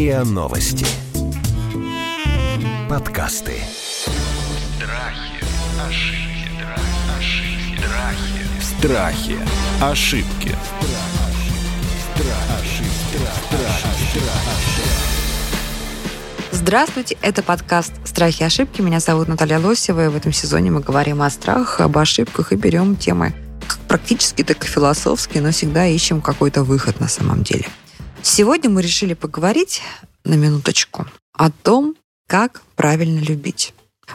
РИА Новости. Подкасты. Страхи, ошибки, ошибки, страхи. Страхи. Ошибки. Здравствуйте, это подкаст «Страхи и ошибки». Меня зовут Наталья Лосева, и в этом сезоне мы говорим о страхах, об ошибках и берем темы как практически, так и философски, но всегда ищем какой-то выход на самом деле. Сегодня мы решили поговорить на минуточку о том, как правильно любить.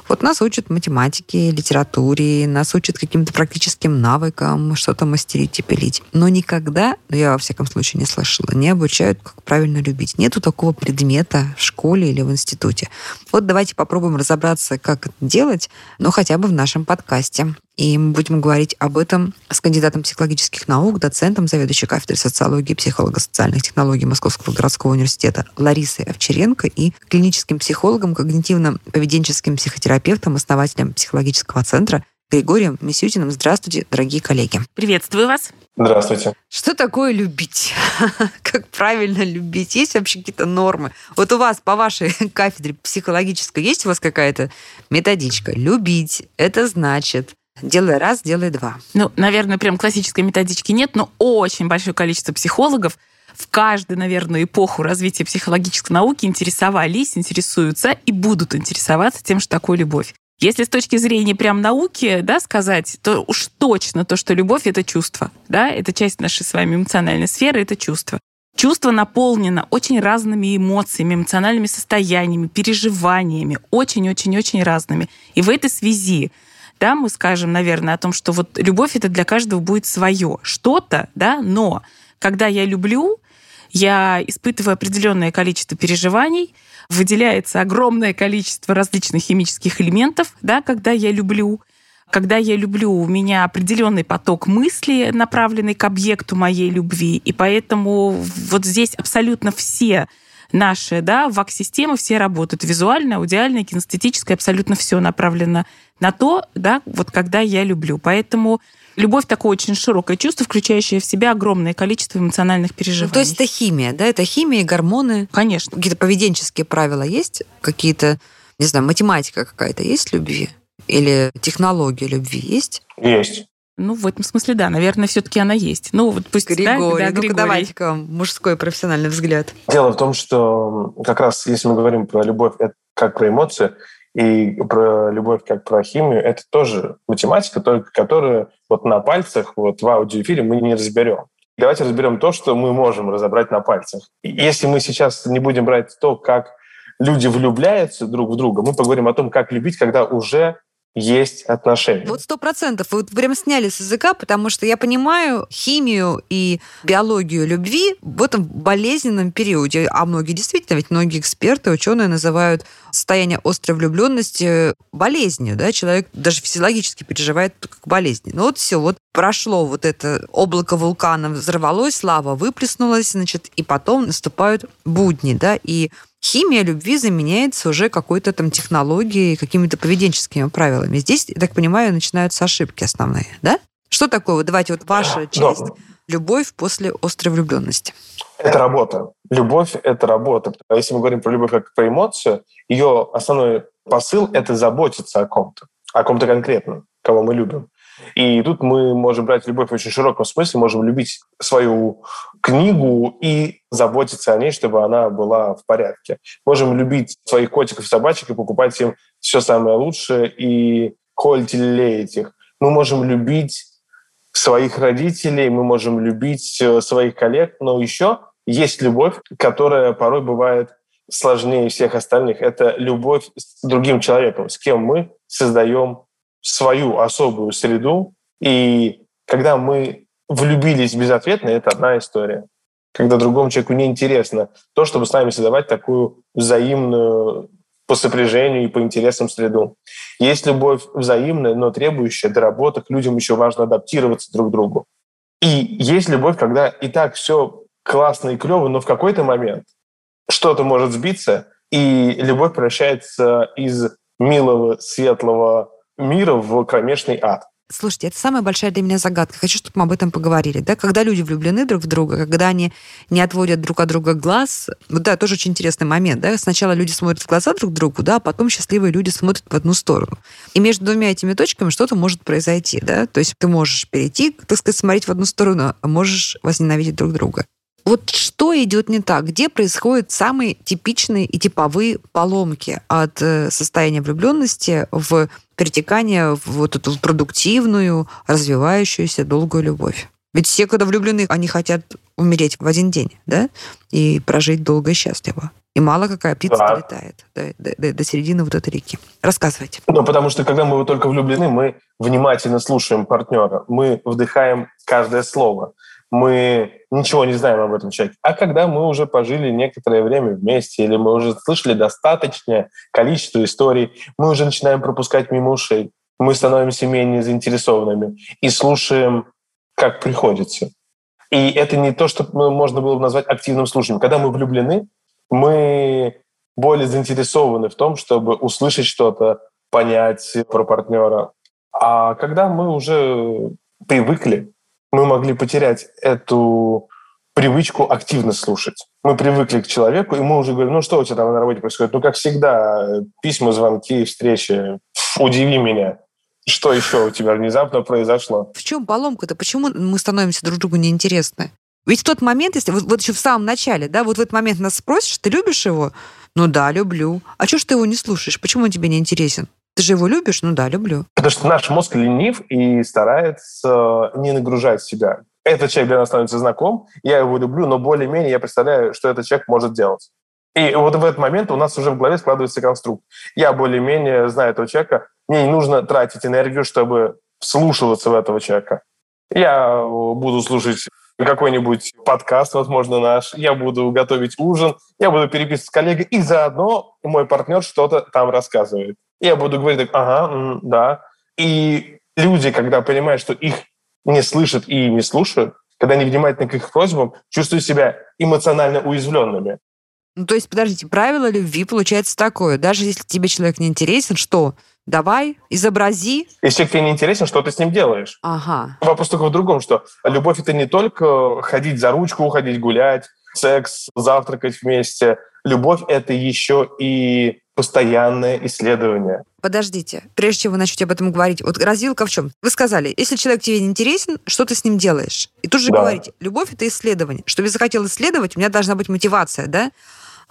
Вот нас учат математике, литературе, нас учат каким-то практическим навыкам, что-то мастерить и пилить. Но никогда, ну я во всяком случае не слышала, не обучают, как правильно любить. Нету такого предмета в школе или в институте. Вот давайте попробуем разобраться, как это делать, но хотя бы в нашем подкасте. И мы будем говорить об этом с кандидатом психологических наук, доцентом, заведующей кафедрой социологии и психолого-социальных технологий Московского городского университета Ларисой Овчаренко и клиническим психологом, когнитивно-поведенческим психотерапевтом, основателем психологического центра Григорием Мисютиным. Здравствуйте, дорогие коллеги. Приветствую вас. Здравствуйте. Что такое любить? как правильно любить? Есть вообще какие-то нормы? Вот у вас по вашей кафедре психологической есть у вас какая-то методичка? Любить – это значит Делай раз, делай два. Ну, наверное, прям классической методички нет, но очень большое количество психологов в каждую, наверное, эпоху развития психологической науки интересовались, интересуются и будут интересоваться тем, что такое любовь. Если с точки зрения прям науки да, сказать, то уж точно то, что любовь — это чувство. Да? Это часть нашей с вами эмоциональной сферы, это чувство. Чувство наполнено очень разными эмоциями, эмоциональными состояниями, переживаниями, очень-очень-очень разными. И в этой связи да, мы скажем, наверное, о том, что вот любовь это для каждого будет свое что-то, да, но когда я люблю, я испытываю определенное количество переживаний, выделяется огромное количество различных химических элементов, да, когда я люблю. Когда я люблю, у меня определенный поток мысли, направленный к объекту моей любви, и поэтому вот здесь абсолютно все наши, да, ВАК-системы все работают. Визуально, аудиально, кинестетическое, абсолютно все направлено на то, да, вот когда я люблю. Поэтому любовь такое очень широкое чувство, включающее в себя огромное количество эмоциональных переживаний. Ну, то есть это химия, да? Это химия и гормоны? Конечно. Какие-то поведенческие правила есть? Какие-то, не знаю, математика какая-то есть любви? Или технология любви есть? Есть. Ну, в этом смысле, да, наверное, все-таки она есть. Ну, вот пусть Григорий, да, да, ну-ка давайте-ка мужской профессиональный взгляд. Дело в том, что как раз если мы говорим про любовь как про эмоции, и про любовь как про химию, это тоже математика, только которую вот на пальцах, вот в аудиоэфире мы не разберем. Давайте разберем то, что мы можем разобрать на пальцах. И если мы сейчас не будем брать то, как люди влюбляются друг в друга, мы поговорим о том, как любить, когда уже есть отношения. Вот сто процентов. Вы вот прям сняли с языка, потому что я понимаю химию и биологию любви в этом болезненном периоде. А многие действительно, ведь многие эксперты, ученые называют состояние острой влюбленности болезнью. Да? Человек даже физиологически переживает как болезнь. Ну вот все, вот прошло вот это облако вулкана, взорвалось, лава выплеснулась, значит, и потом наступают будни, да, и химия любви заменяется уже какой-то там технологией, какими-то поведенческими правилами. Здесь, я так понимаю, начинаются ошибки основные, да? Что такое? Вот давайте вот ваша часть. Да. Любовь после острой влюбленности. Это работа. Любовь — это работа. А если мы говорим про любовь как про эмоцию, ее основной посыл — это заботиться о ком-то, о ком-то конкретном, кого мы любим. И тут мы можем брать любовь в очень широком смысле, можем любить свою книгу и заботиться о ней, чтобы она была в порядке. Можем любить своих котиков и собачек и покупать им все самое лучшее и холить или леять их. Мы можем любить своих родителей, мы можем любить э, своих коллег, но еще есть любовь, которая порой бывает сложнее всех остальных. Это любовь с другим человеком, с кем мы создаем свою особую среду. И когда мы влюбились безответно, это одна история. Когда другому человеку неинтересно то, чтобы с нами создавать такую взаимную по сопряжению и по интересам среду. Есть любовь взаимная, но требующая доработок. Людям еще важно адаптироваться друг к другу. И есть любовь, когда и так все классно и клево, но в какой-то момент что-то может сбиться, и любовь превращается из милого, светлого мира в кромешный ад. Слушайте, это самая большая для меня загадка. Хочу, чтобы мы об этом поговорили. Да? Когда люди влюблены друг в друга, когда они не отводят друг от друга глаз, вот да, тоже очень интересный момент. Да? Сначала люди смотрят в глаза друг другу, да, а потом счастливые люди смотрят в одну сторону. И между двумя этими точками что-то может произойти. Да? То есть ты можешь перейти, так сказать, смотреть в одну сторону, а можешь возненавидеть друг друга. Вот что идет не так? Где происходят самые типичные и типовые поломки от э, состояния влюбленности в перетекание в вот эту продуктивную, развивающуюся долгую любовь? Ведь все, когда влюблены, они хотят умереть в один день, да, и прожить долго и счастливо. И мало какая птица да. долетает до, до, до середины вот этой реки. Рассказывайте. Ну, потому что когда мы только влюблены, мы внимательно слушаем партнера, мы вдыхаем каждое слово мы ничего не знаем об этом человеке. А когда мы уже пожили некоторое время вместе, или мы уже слышали достаточное количество историй, мы уже начинаем пропускать мимо ушей. Мы становимся менее заинтересованными и слушаем, как приходится. И это не то, что можно было бы назвать активным слушанием. Когда мы влюблены, мы более заинтересованы в том, чтобы услышать что-то, понять про партнера. А когда мы уже привыкли мы могли потерять эту привычку активно слушать. Мы привыкли к человеку, и мы уже говорим, ну что у тебя там на работе происходит? Ну, как всегда, письма, звонки, встречи. Удиви меня. Что еще у тебя внезапно произошло? В чем поломка-то? Почему мы становимся друг другу неинтересны? Ведь в тот момент, если вот, вот еще в самом начале, да, вот в этот момент нас спросишь, ты любишь его? Ну да, люблю. А что ж ты его не слушаешь? Почему он тебе не интересен? Ты же его любишь? Ну да, люблю. Потому что наш мозг ленив и старается не нагружать себя. Этот человек для нас становится знаком, я его люблю, но более-менее я представляю, что этот человек может делать. И вот в этот момент у нас уже в голове складывается конструкт. Я более-менее знаю этого человека, мне не нужно тратить энергию, чтобы вслушиваться в этого человека. Я буду слушать какой-нибудь подкаст, возможно, наш, я буду готовить ужин, я буду переписывать с коллегой, и заодно мой партнер что-то там рассказывает. Я буду говорить так, ага, да. И люди, когда понимают, что их не слышат и не слушают, когда они внимательны к их просьбам, чувствуют себя эмоционально уязвленными. Ну, то есть, подождите, правило любви получается такое. Даже если тебе человек не интересен, что? Давай, изобрази. Если человек тебе не интересен, что ты с ним делаешь? Ага. Вопрос только в другом, что любовь — это не только ходить за ручку, ходить гулять, секс, завтракать вместе. Любовь — это еще и постоянное исследование. Подождите, прежде чем вы начнете об этом говорить, вот развилка в чем? Вы сказали, если человек тебе не интересен, что ты с ним делаешь? И тут же да. говорите, любовь — это исследование. Чтобы я захотел исследовать, у меня должна быть мотивация, да?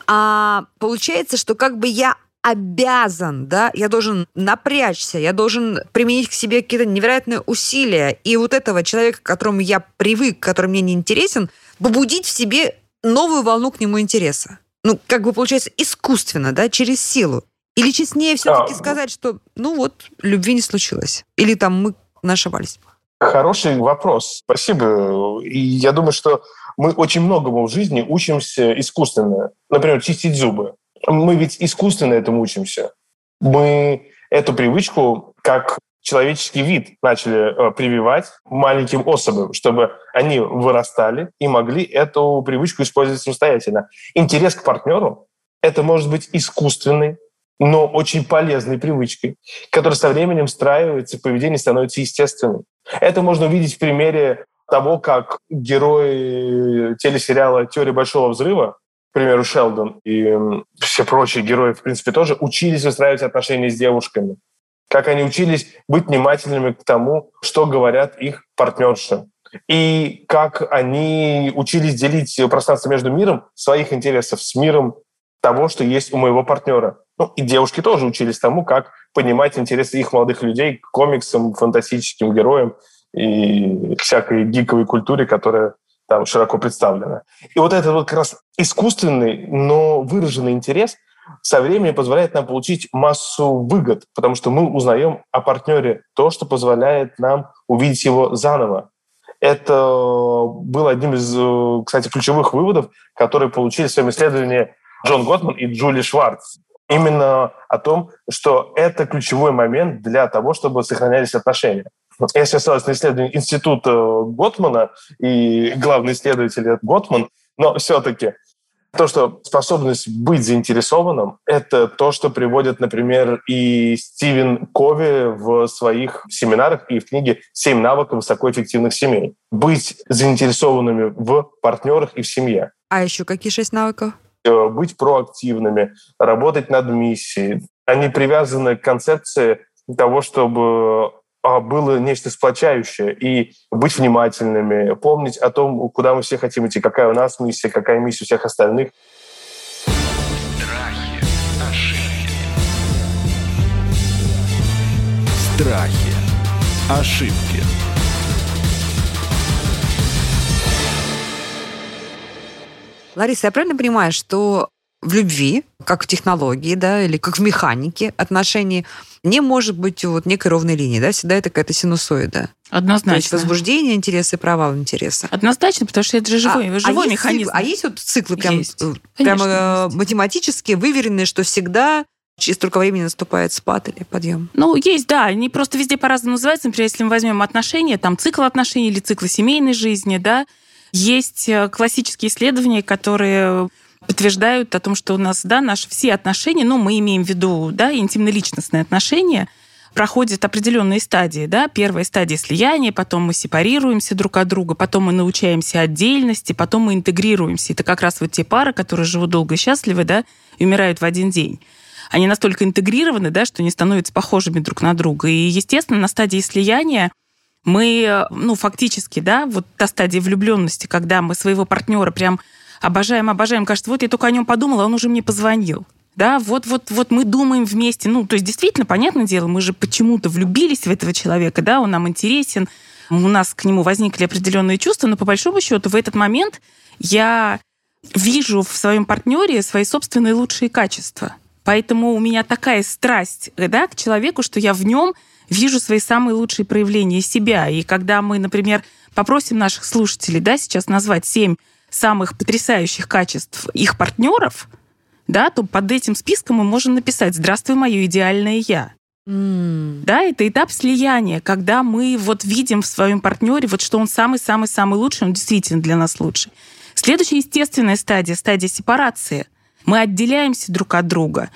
А получается, что как бы я обязан, да, я должен напрячься, я должен применить к себе какие-то невероятные усилия. И вот этого человека, к которому я привык, который мне не интересен, побудить в себе новую волну к нему интереса ну, как бы получается, искусственно, да, через силу? Или честнее все-таки а, сказать, что, ну вот, любви не случилось? Или там мы ошибались? Хороший вопрос. Спасибо. И я думаю, что мы очень многому в жизни учимся искусственно. Например, чистить зубы. Мы ведь искусственно этому учимся. Мы эту привычку, как человеческий вид начали э, прививать маленьким особям, чтобы они вырастали и могли эту привычку использовать самостоятельно. Интерес к партнеру — это может быть искусственный, но очень полезной привычкой, которая со временем встраивается, поведение становится естественным. Это можно увидеть в примере того, как герои телесериала «Теория большого взрыва», к примеру, Шелдон и все прочие герои, в принципе, тоже учились выстраивать отношения с девушками как они учились быть внимательными к тому, что говорят их партнерши. И как они учились делить пространство между миром своих интересов с миром того, что есть у моего партнера. Ну, и девушки тоже учились тому, как понимать интересы их молодых людей к комиксам, фантастическим героям и всякой гиковой культуре, которая там широко представлена. И вот этот вот как раз искусственный, но выраженный интерес – со временем позволяет нам получить массу выгод, потому что мы узнаем о партнере то, что позволяет нам увидеть его заново. Это был одним из, э, кстати, ключевых выводов, которые получили в своем исследовании Джон Готман и Джули Шварц. Именно о том, что это ключевой момент для того, чтобы сохранялись отношения. Я сейчас ссылаюсь на исследование Института Готмана и главный исследователь Готман, но все-таки То, что способность быть заинтересованным, это то, что приводит, например, и Стивен Кови в своих семинарах и в книге «Семь навыков высокоэффективных семей». Быть заинтересованными в партнерах и в семье. А еще какие шесть навыков? Э, быть проактивными, работать над миссией. Они привязаны к концепции того, чтобы было нечто сплочающее, и быть внимательными, помнить о том, куда мы все хотим идти, какая у нас миссия, какая миссия у всех остальных. Страхи, ошибки. Страхи. Ошибки. Лариса, я правильно понимаю, что в любви, как в технологии, да, или как в механике отношений, не может быть вот некой ровной линии, да, всегда это какая-то синусоида. Однозначно. То есть возбуждение интереса и провал интереса. Однозначно, потому что это же живой, а, живой а механизм. Есть, а есть вот циклы прям, есть. прям Конечно, э, есть. математически выверенные, что всегда через столько времени наступает спад или подъем? Ну, есть, да. Они просто везде по-разному называются. Например, если мы возьмем отношения, там цикл отношений или цикл семейной жизни, да, есть э, классические исследования, которые подтверждают о том, что у нас, да, наши все отношения, ну, мы имеем в виду, да, интимно-личностные отношения, проходят определенные стадии, да, первая стадия слияния, потом мы сепарируемся друг от друга, потом мы научаемся отдельности, потом мы интегрируемся. Это как раз вот те пары, которые живут долго и счастливы, да, и умирают в один день. Они настолько интегрированы, да, что они становятся похожими друг на друга. И, естественно, на стадии слияния мы, ну, фактически, да, вот та стадия влюбленности, когда мы своего партнера прям обожаем, обожаем, кажется, вот я только о нем подумала, он уже мне позвонил. Да, вот, вот, вот мы думаем вместе. Ну, то есть, действительно, понятное дело, мы же почему-то влюбились в этого человека, да, он нам интересен, у нас к нему возникли определенные чувства, но по большому счету в этот момент я вижу в своем партнере свои собственные лучшие качества. Поэтому у меня такая страсть да, к человеку, что я в нем вижу свои самые лучшие проявления себя. И когда мы, например, попросим наших слушателей да, сейчас назвать семь самых потрясающих качеств их партнеров, да, то под этим списком мы можем написать «Здравствуй, мое идеальное я». М. Да, это этап слияния, когда мы вот видим в своем партнере, вот что он самый-самый-самый лучший, он действительно для нас лучший. Следующая естественная стадия, стадия сепарации. Мы отделяемся друг от друга.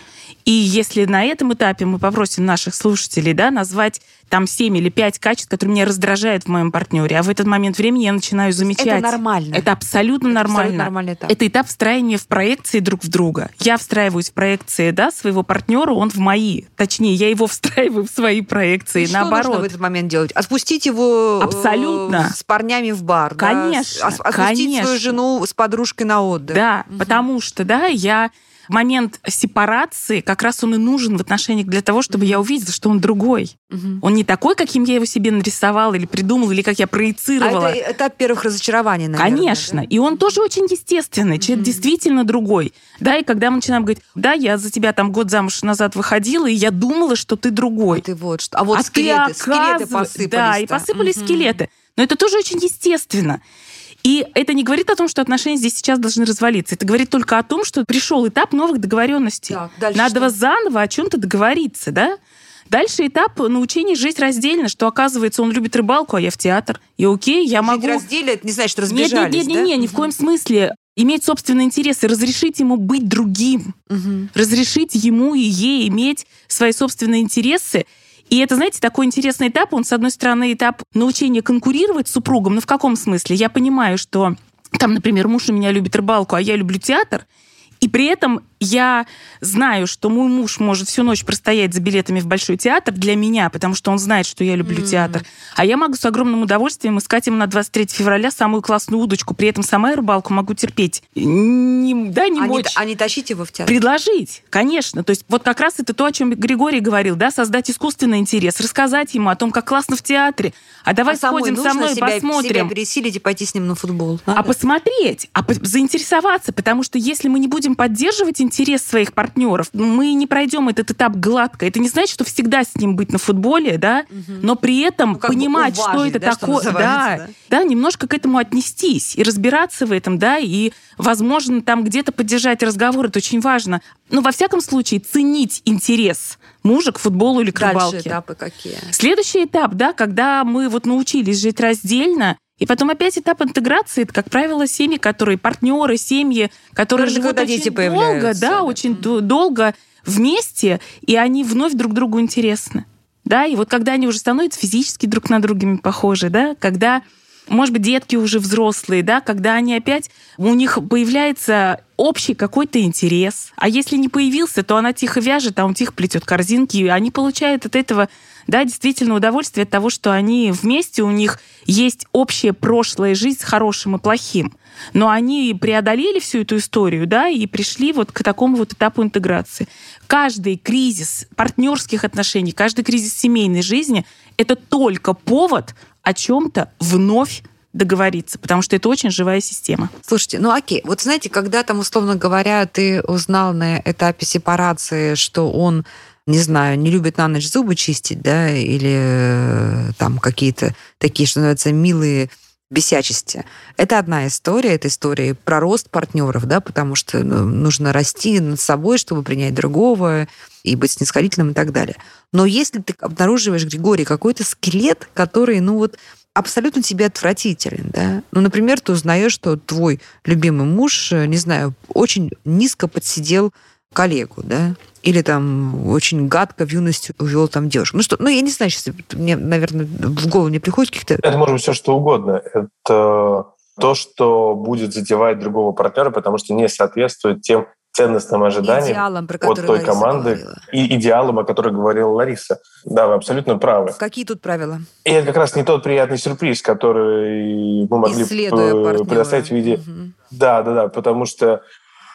И если на этом этапе мы попросим наших слушателей да, назвать там 7 или 5 качеств, которые меня раздражают в моем партнере, а в этот момент времени я начинаю замечать... Это нормально. Это абсолютно нормально. Абсолютно нормальный этап. Это этап встраивания в проекции друг в друга. Я встраиваюсь в проекции да, своего партнера, он в мои. Точнее, я его встраиваю в свои проекции. И что Наоборот. нужно в этот момент делать? Отпустить его э, Абсолютно. с парнями в бар. да? Конечно, Ос- Отпустить конечно. свою жену с подружкой на отдых. Да, потому что, да, я момент сепарации как раз он и нужен в отношениях для того, чтобы я увидела, что он другой. Мгм. Он не такой, каким я его себе нарисовала или придумала, или как я А проецировала. это этап первых разочарований, наверное. Конечно. да? И он тоже очень естественный. Человек действительно другой. Да, и когда мы начинаем говорить, да, я за тебя там год замуж назад выходила, и я думала, что ты другой. А ты вот что. А вот а скелеты, ты скелеты посыпались. Да, и посыпались скелеты. Но это тоже очень естественно. И это не говорит о том, что отношения здесь сейчас должны развалиться. Это говорит только о том, что пришел этап новых договоренностей. Так, Надо что? заново о чем-то договориться, да? Дальше этап научения жить раздельно, что оказывается он любит рыбалку, а я в театр. И окей, я Жить могу... раздельно, это не значит, что Нет, нет, разбежались, нет, нет, да? нет, ни в коем смысле. Иметь собственные интересы, разрешить ему быть другим, Мгм. разрешить ему и ей иметь свои собственные интересы. И это, знаете, такой интересный этап. Он, с одной стороны, этап научения конкурировать с супругом. Но в каком смысле? Я понимаю, что там, например, муж у меня любит рыбалку, а я люблю театр. И при этом я знаю, что мой муж может всю ночь простоять за билетами в Большой театр для меня, потому что он знает, что я люблю театр. А я могу с огромным удовольствием искать ему на 23 февраля самую классную удочку. При этом сама я рыбалку могу терпеть. Не, да, не А не, мочь. а не тащить его в театр. Предложить, конечно. То есть вот как раз это то, о чем Григорий говорил, да, создать искусственный интерес, рассказать ему о том, как классно в театре. А давай а сходим со мной и себя, посмотрим. себя пересилить и пойти с ним на футбол. А посмотреть, а по- заинтересоваться, потому что если мы не будем поддерживать интерес своих партнеров, мы не пройдем этот этап гладко. Это не значит, что всегда с ним быть на футболе, да, но при этом Ну, бы понимать, что уважить, это да, что такое, да, называется, да, немножко к этому отнестись и разбираться в этом, да, и, возможно, там где-то поддержать разговор, это очень важно. Но во всяком случае ценить интерес мужа к футболу или к Дальше рыбалке. этапы какие? Следующий этап, да, когда мы вот научились жить раздельно, И потом опять этап интеграции, это, как правило, семьи, которые партнеры, семьи, которые Даже живут очень дети долго, появляются, да, очень д- долго вместе, и они вновь друг другу интересны. Да, и вот когда они уже становятся физически друг на друга похожи, да, когда, может быть, детки уже взрослые, да, когда они опять, у них появляется общий какой-то интерес. А если не появился, то она тихо вяжет, а он тихо плетет корзинки, и они получают от этого, да, действительно удовольствие от того, что они вместе, у них есть общая прошлая жизнь с хорошим и плохим. Но они преодолели всю эту историю, да, и пришли вот к такому вот этапу интеграции. Каждый кризис партнерских отношений, каждый кризис семейной жизни — это только повод о чем-то вновь договориться, потому что это очень живая система. Слушайте, ну окей, вот знаете, когда там, условно говоря, ты узнал на этапе сепарации, что он не знаю, не любит на ночь зубы чистить, да, или э, там какие-то такие, что называется, милые бесячести. Это одна история, это история про рост партнеров, да, потому что ну, нужно расти над собой, чтобы принять другого и быть снисходительным и так далее. Но если ты обнаруживаешь, Григорий, какой-то скелет, который, ну вот, абсолютно тебе отвратителен, да. Ну, например, ты узнаешь, что твой любимый муж, э, не знаю, очень низко подсидел коллегу, да, или там очень гадко в юности увел там девушку. Ну что, ну я не знаю, сейчас мне, наверное, в голову не приходит каких-то... Это может быть все что угодно. Это то, что будет задевать другого партнера, потому что не соответствует тем ценностным ожиданиям Идеалом, про от той Лариса команды говорила. и идеалам, о которых говорила Лариса. Да, вы абсолютно правы. Какие тут правила? И это как раз не тот приятный сюрприз, который мы могли партнера. предоставить в виде... Мгм. Да, да, да, потому что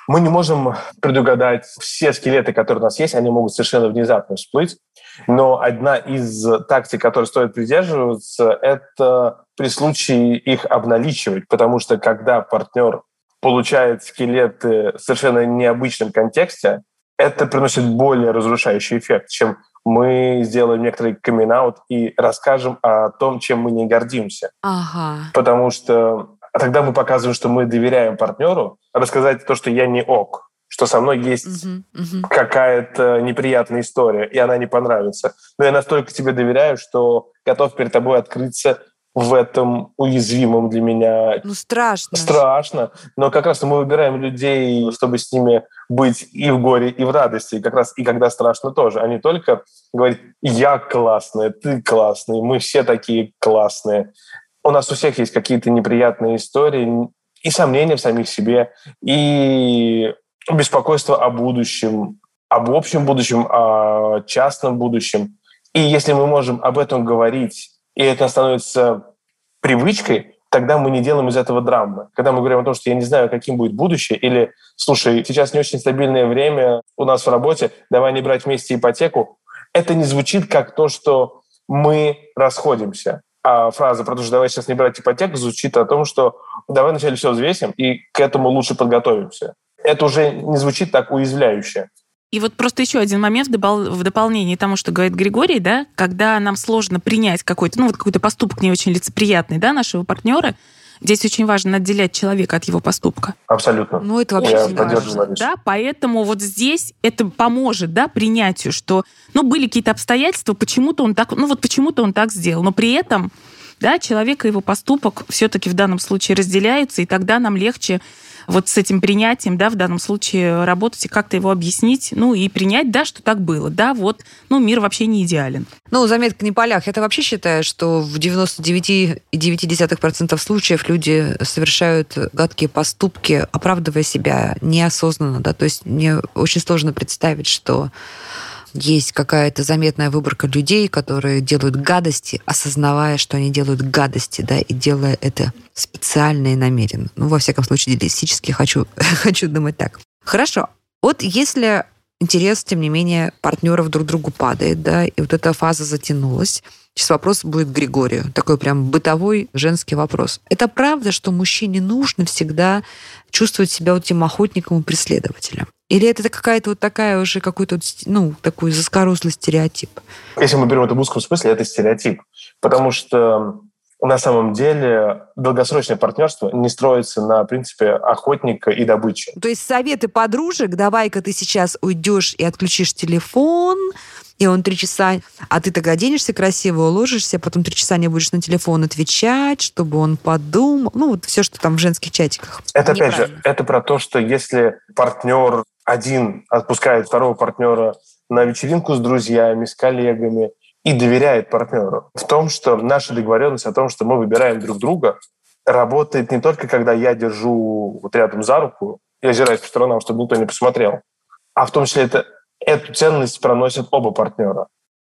мы не можем предугадать все скелеты, которые у нас есть, они могут совершенно внезапно всплыть. Но одна из тактик, которой стоит придерживаться, это при случае их обналичивать, потому что когда партнер получает скелеты в совершенно необычном контексте, это приносит более разрушающий эффект, чем мы сделаем некоторый камин и расскажем о том, чем мы не гордимся Ага. потому что а тогда мы показываем, что мы доверяем партнеру, рассказать то, что я не ок, что со мной есть Мгм, мгм. какая-то неприятная история, и она не понравится. Но я настолько тебе доверяю, что готов перед тобой открыться в этом уязвимом для меня Ну, страшно. страшно, но как раз мы выбираем людей, чтобы с ними быть и в горе, и в радости, и как раз и когда страшно тоже, а не только говорить «я классная», «ты классный», «мы все такие классные». У нас у всех есть какие-то неприятные истории и сомнения в самих себе, и беспокойство о будущем, об общем будущем, о частном будущем. И если мы можем об этом говорить, и это становится привычкой, тогда мы не делаем из этого драмы. Когда мы говорим о том, что я не знаю, каким будет будущее, или, слушай, сейчас не очень стабильное время у нас в работе, давай не брать вместе ипотеку, это не звучит как то, что мы расходимся. А фраза про то, что давай сейчас не брать ипотеку, звучит о том, что давай вначале все взвесим и к этому лучше подготовимся. Это уже не звучит так уязвляюще. И вот просто еще один момент в, дополнение тому, что говорит Григорий, да, когда нам сложно принять какой-то, ну вот какой-то поступок не очень лицеприятный, да, нашего партнера, здесь очень важно отделять человека от его поступка. Абсолютно. Ну, это вообще Я важно. Да, поэтому вот здесь это поможет, да, принятию, что, ну, были какие-то обстоятельства, почему-то он так, ну, вот почему-то он так сделал, но при этом, да, человек и его поступок все-таки в данном случае разделяются, и тогда нам легче вот с этим принятием, да, в данном случае работать и как-то его объяснить, ну, и принять, да, что так было, да, вот, ну, мир вообще не идеален. Ну, заметка не полях. Я-то вообще считаю, что в 99,9% случаев люди совершают гадкие поступки, оправдывая себя неосознанно, да, то есть мне очень сложно представить, что есть какая-то заметная выборка людей, которые делают гадости, осознавая, что они делают гадости, да, и делая это специально и намеренно. Ну, во всяком случае, идеалистически хочу, хочу думать так. Хорошо. Вот если интерес, тем не менее, партнеров друг к другу падает, да, и вот эта фаза затянулась, Сейчас вопрос будет к Григорию. Такой прям бытовой женский вопрос. Это правда, что мужчине нужно всегда чувствовать себя вот тем охотником и преследователем? Или это какая-то вот такая уже какой-то, ну, такой заскорузлый стереотип? Если мы берем это в узком смысле, это стереотип. Потому что на самом деле долгосрочное партнерство не строится на принципе охотника и добычи. То есть советы подружек, давай-ка ты сейчас уйдешь и отключишь телефон, и он три часа, а ты тогда оденешься красиво, уложишься, потом три часа не будешь на телефон отвечать, чтобы он подумал. Ну, вот все, что там в женских чатиках. Это, опять же, это про то, что если партнер один отпускает второго партнера на вечеринку с друзьями, с коллегами и доверяет партнеру в том, что наша договоренность о том, что мы выбираем друг друга, работает не только когда я держу вот рядом за руку и озираюсь по сторонам, чтобы никто не посмотрел, а в том числе это, эту ценность проносят оба партнера.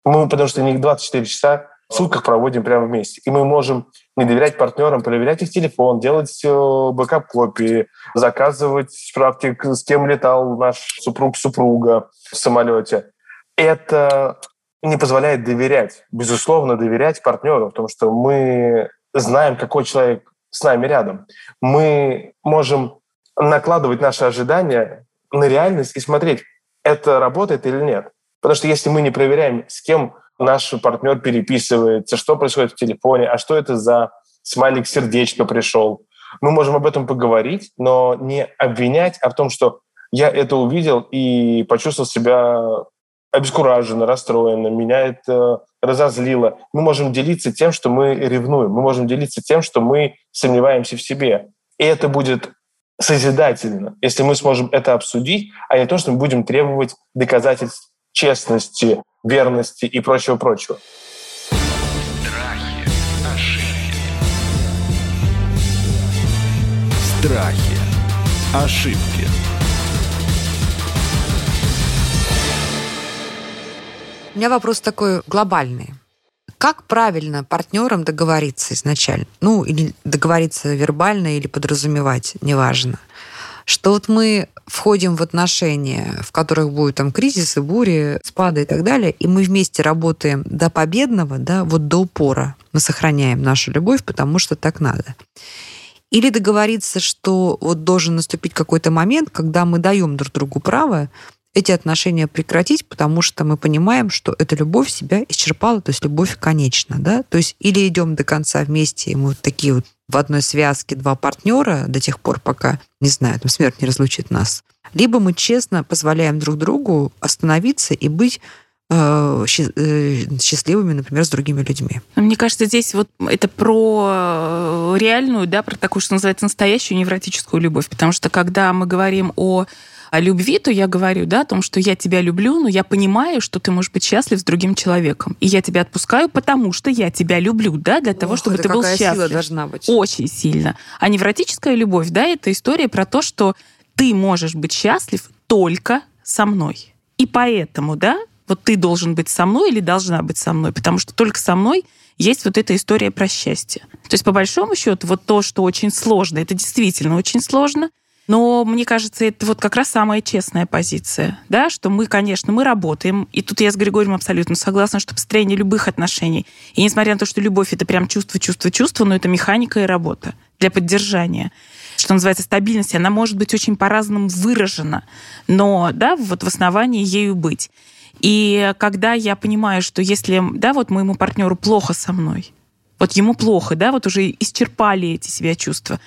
Мы, потому что не 24 часа в сутках проводим прямо вместе. И мы можем не доверять партнерам, проверять их телефон, делать backup-копии, заказывать справки, с кем летал наш супруг-супруга в самолете. Это не позволяет доверять, безусловно, доверять партнеру, потому что мы знаем, какой человек с нами рядом. Мы можем накладывать наши ожидания на реальность и смотреть, это работает или нет. Потому что если мы не проверяем, с кем наш партнер переписывается, что происходит в телефоне, а что это за смайлик сердечко пришел, мы можем об этом поговорить, но не обвинять, а в том, что я это увидел и почувствовал себя обескураженно, расстроенно, меня это разозлило. Мы можем делиться тем, что мы ревнуем, мы можем делиться тем, что мы сомневаемся в себе. И это будет созидательно, если мы сможем это обсудить, а не то, что мы будем требовать доказательств честности, верности и прочего-прочего. Страхи, ошибки. Страхи. Ошибки. У меня вопрос такой глобальный. Как правильно партнерам договориться изначально? Ну, или договориться вербально, или подразумевать, неважно. Что вот мы входим в отношения, в которых будут там кризисы, бури, спады и так далее, и мы вместе работаем до победного, да, вот до упора. Мы сохраняем нашу любовь, потому что так надо. Или договориться, что вот должен наступить какой-то момент, когда мы даем друг другу право эти отношения прекратить, потому что мы понимаем, что эта любовь себя исчерпала, то есть любовь конечна, да, то есть или идем до конца вместе, и мы вот такие вот в одной связке два партнера до тех пор, пока, не знаю, там смерть не разлучит нас, либо мы честно позволяем друг другу остановиться и быть э, э, счастливыми, например, с другими людьми. Мне кажется, здесь вот это про реальную, да, про такую, что называется, настоящую невротическую любовь. Потому что когда мы говорим о о любви, то я говорю, да, о том, что я тебя люблю, но я понимаю, что ты можешь быть счастлив с другим человеком. И я тебя отпускаю, потому что я тебя люблю, да, для того, Ох, чтобы ты был счастлив. сила должна быть. Очень сильно. А невротическая любовь, да, это история про то, что ты можешь быть счастлив только со мной. И поэтому, да, вот ты должен быть со мной или должна быть со мной, потому что только со мной есть вот эта история про счастье. То есть, по большому счету, вот то, что очень сложно, это действительно очень сложно, но мне кажется, это вот как раз самая честная позиция, да, что мы, конечно, мы работаем, и тут я с Григорием абсолютно согласна, что построение любых отношений, и несмотря на то, что любовь — это прям чувство, чувство, чувство, но это механика и работа для поддержания что называется, стабильность, она может быть очень по-разному выражена, но, да, вот в основании ею быть. И когда я понимаю, что если, да, вот моему партнеру плохо со мной, вот ему плохо, да, вот уже исчерпали эти себя чувства,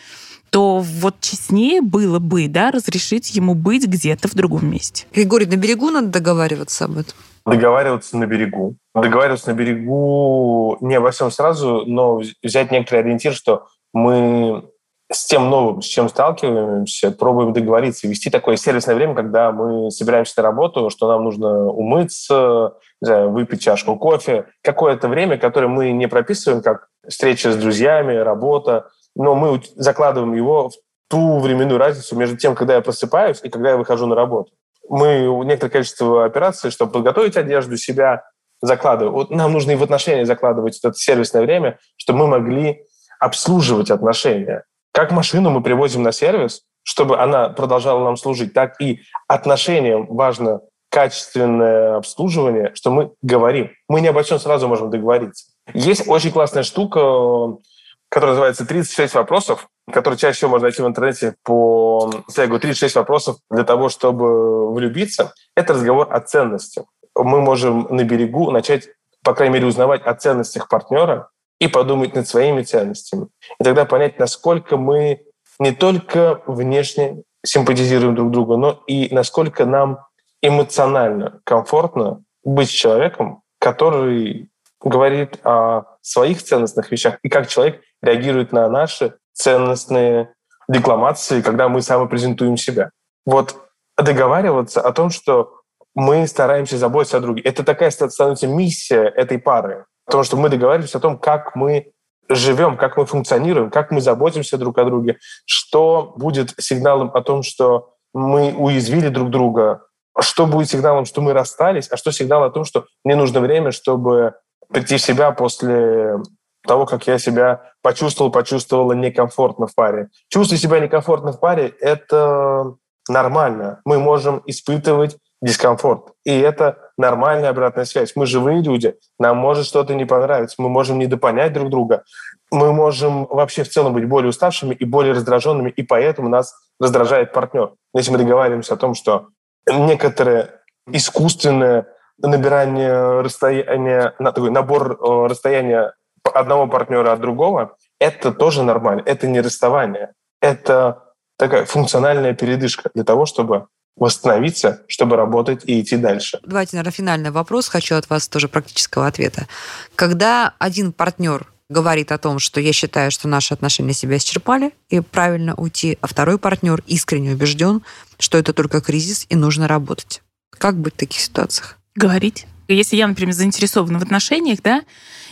то вот честнее было бы, да, разрешить ему быть где-то в другом месте. Григорий, на берегу надо договариваться об этом? Договариваться на берегу. Договариваться на берегу не обо всем сразу, но взять некоторый ориентир, что мы с тем новым, с чем сталкиваемся, пробуем договориться, вести такое сервисное время, когда мы собираемся на работу, что нам нужно умыться, не знаю, выпить чашку кофе. Какое-то время, которое мы не прописываем как встреча с друзьями, работа, но мы закладываем его в ту временную разницу между тем, когда я просыпаюсь и когда я выхожу на работу. Мы некоторое количество операций, чтобы подготовить одежду, себя закладываем. Вот нам нужно и в отношения закладывать это сервисное время, чтобы мы могли обслуживать отношения. Как машину мы привозим на сервис, чтобы она продолжала нам служить, так и отношениям важно качественное обслуживание, что мы говорим. Мы не обо всем сразу можем договориться. Есть очень классная штука, который называется «36 вопросов», который чаще всего можно найти в интернете по тегу «36 вопросов для того, чтобы влюбиться». Это разговор о ценностях. Мы можем на берегу начать, по крайней мере, узнавать о ценностях партнера и подумать над своими ценностями. И тогда понять, насколько мы не только внешне симпатизируем друг другу, но и насколько нам эмоционально комфортно быть человеком, который говорит о своих ценностных вещах и как человек реагирует на наши ценностные декламации, когда мы самопрезентуем себя. Вот договариваться о том, что мы стараемся заботиться о друге. Это такая становится миссия этой пары. Потому что мы договариваемся о том, как мы живем, как мы функционируем, как мы заботимся друг о друге, что будет сигналом о том, что мы уязвили друг друга, что будет сигналом, что мы расстались, а что сигнал о том, что мне нужно время, чтобы прийти в себя после того, как я себя почувствовал, почувствовала некомфортно в паре. Чувствовать себя некомфортно в паре – это нормально. Мы можем испытывать дискомфорт. И это нормальная обратная связь. Мы живые люди, нам может что-то не понравиться, мы можем недопонять друг друга, мы можем вообще в целом быть более уставшими и более раздраженными, и поэтому нас раздражает партнер. Если мы договариваемся о том, что некоторое искусственное набирание расстояния, такой набор э, расстояния одного партнера от другого, это тоже нормально. Это не расставание. Это такая функциональная передышка для того, чтобы восстановиться, чтобы работать и идти дальше. Давайте, наверное, финальный вопрос. Хочу от вас тоже практического ответа. Когда один партнер говорит о том, что я считаю, что наши отношения себя исчерпали и правильно уйти, а второй партнер искренне убежден, что это только кризис и нужно работать. Как быть в таких ситуациях? Говорить. Если я, например, заинтересована в отношениях, да,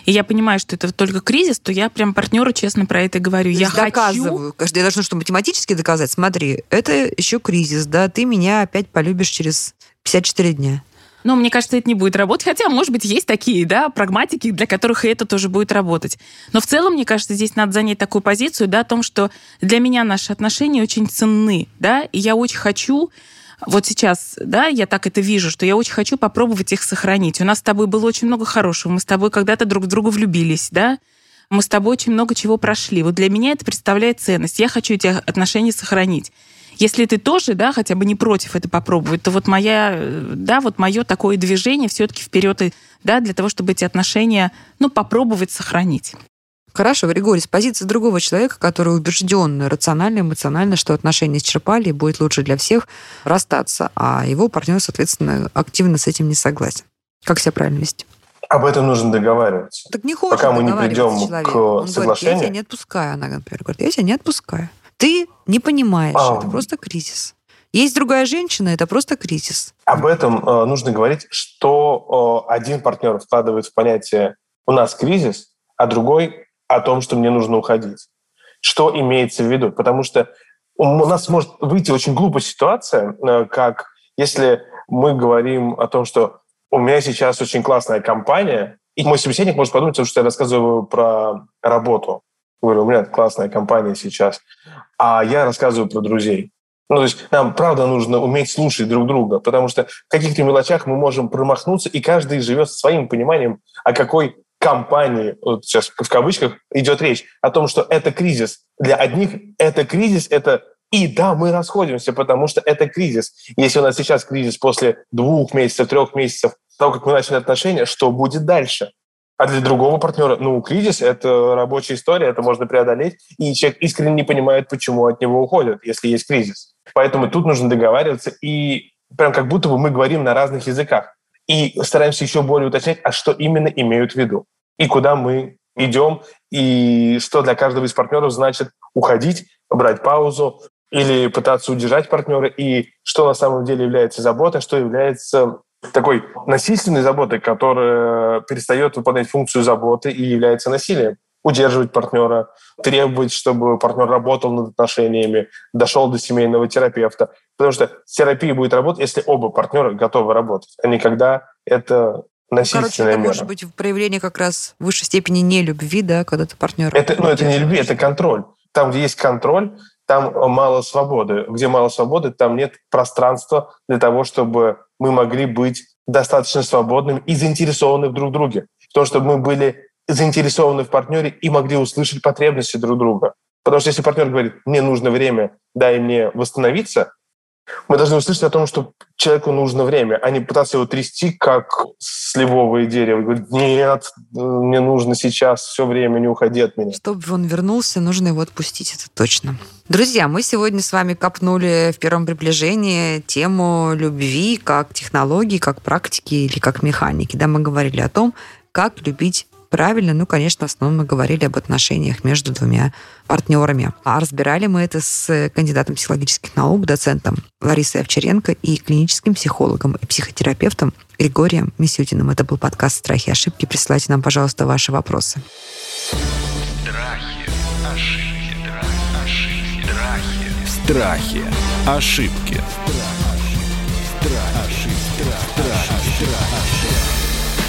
и я понимаю, что это только кризис, то я прям партнеру честно про это говорю. То я доказываю. хочу... Я должна что, математически доказать? Смотри, это еще кризис, да, ты меня опять полюбишь через 54 дня. Но мне кажется, это не будет работать. Хотя, может быть, есть такие, да, прагматики, для которых и это тоже будет работать. Но в целом, мне кажется, здесь надо занять такую позицию, да, о том, что для меня наши отношения очень ценны, да, и я очень хочу вот сейчас, да, я так это вижу, что я очень хочу попробовать их сохранить. У нас с тобой было очень много хорошего, мы с тобой когда-то друг в друга влюбились, да, мы с тобой очень много чего прошли. Вот для меня это представляет ценность. Я хочу эти отношения сохранить. Если ты тоже, да, хотя бы не против это попробовать, то вот моя, да, вот мое такое движение все-таки вперед, да, для того, чтобы эти отношения, ну, попробовать сохранить. Хорошо, Григорий, с позиции другого человека, который убежден рационально, эмоционально, что отношения исчерпали и будет лучше для всех расстаться, а его партнер, соответственно, активно с этим не согласен. Как себя правильно вести? Об этом нужно договариваться. Так не хочет Пока мы не придем человек. к Он соглашению. Говорит, я тебя не отпускаю. Она, например, говорит, я тебя не отпускаю. Ты не понимаешь, А. это просто кризис. Есть другая женщина, это просто кризис. Об этом э, нужно говорить, что э, один партнер вкладывает в понятие «у нас кризис», а другой о том, что мне нужно уходить. Что имеется в виду? Потому что у нас может выйти очень глупая ситуация, э, как если мы говорим о том, что у меня сейчас очень классная компания, и мой собеседник может подумать, что я рассказываю про работу. Говорю, у меня классная компания сейчас, а я рассказываю про друзей. Ну, то есть нам, правда, нужно уметь слушать друг друга, потому что в каких-то мелочах мы можем промахнуться, и каждый живет своим пониманием, о какой компании, вот сейчас в кавычках, идет речь, о том, что это кризис. Для одних это кризис, это и да, мы расходимся, потому что это кризис. Если у нас сейчас кризис после двух месяцев, трех месяцев того, как мы начали отношения, что будет дальше? А для другого партнера, ну, кризис – это рабочая история, это можно преодолеть, и человек искренне не понимает, почему от него уходят, если есть кризис. Поэтому тут нужно договариваться, и прям как будто бы мы говорим на разных языках. И стараемся еще более уточнять, а что именно имеют в виду, и куда мы идем, и что для каждого из партнеров значит уходить, брать паузу, или пытаться удержать партнера, и что на самом деле является заботой, что является такой насильственной заботой, которая перестает выполнять функцию заботы и является насилием. Удерживать партнера, требовать, чтобы партнер работал над отношениями, дошел до семейного терапевта. Потому что терапия будет работать, если оба партнера готовы работать, а не когда это насильственная Короче, это мера. может быть проявление как раз в высшей степени нелюбви, да, когда ты партнер. Это, ну, это не любви, это контроль. Там, где есть контроль, там мало свободы. Где мало свободы, там нет пространства для того, чтобы мы могли быть достаточно свободными и заинтересованы в друг друге. В том, чтобы мы были заинтересованы в партнере и могли услышать потребности друг друга. Потому что если партнер говорит, мне нужно время, дай мне восстановиться, Мы должны услышать о том, что человеку нужно время, а не пытаться его трясти, как сливовое дерево. Говорит, нет, мне нужно сейчас все время, не уходи от меня. Чтобы он вернулся, нужно его отпустить, это точно. Друзья, мы сегодня с вами копнули в первом приближении тему любви как технологии, как практики или как механики. Да, мы говорили о том, как любить правильно. Ну, конечно, в основном мы говорили об отношениях между двумя партнерами. А разбирали мы это с кандидатом психологических наук, доцентом Ларисой Овчаренко и клиническим психологом и психотерапевтом Григорием Мисютиным. Это был подкаст «Страхи и ошибки». Присылайте нам, пожалуйста, ваши вопросы. Страхи, ошибки, ошибки, страхи. Страхи. Ошибки.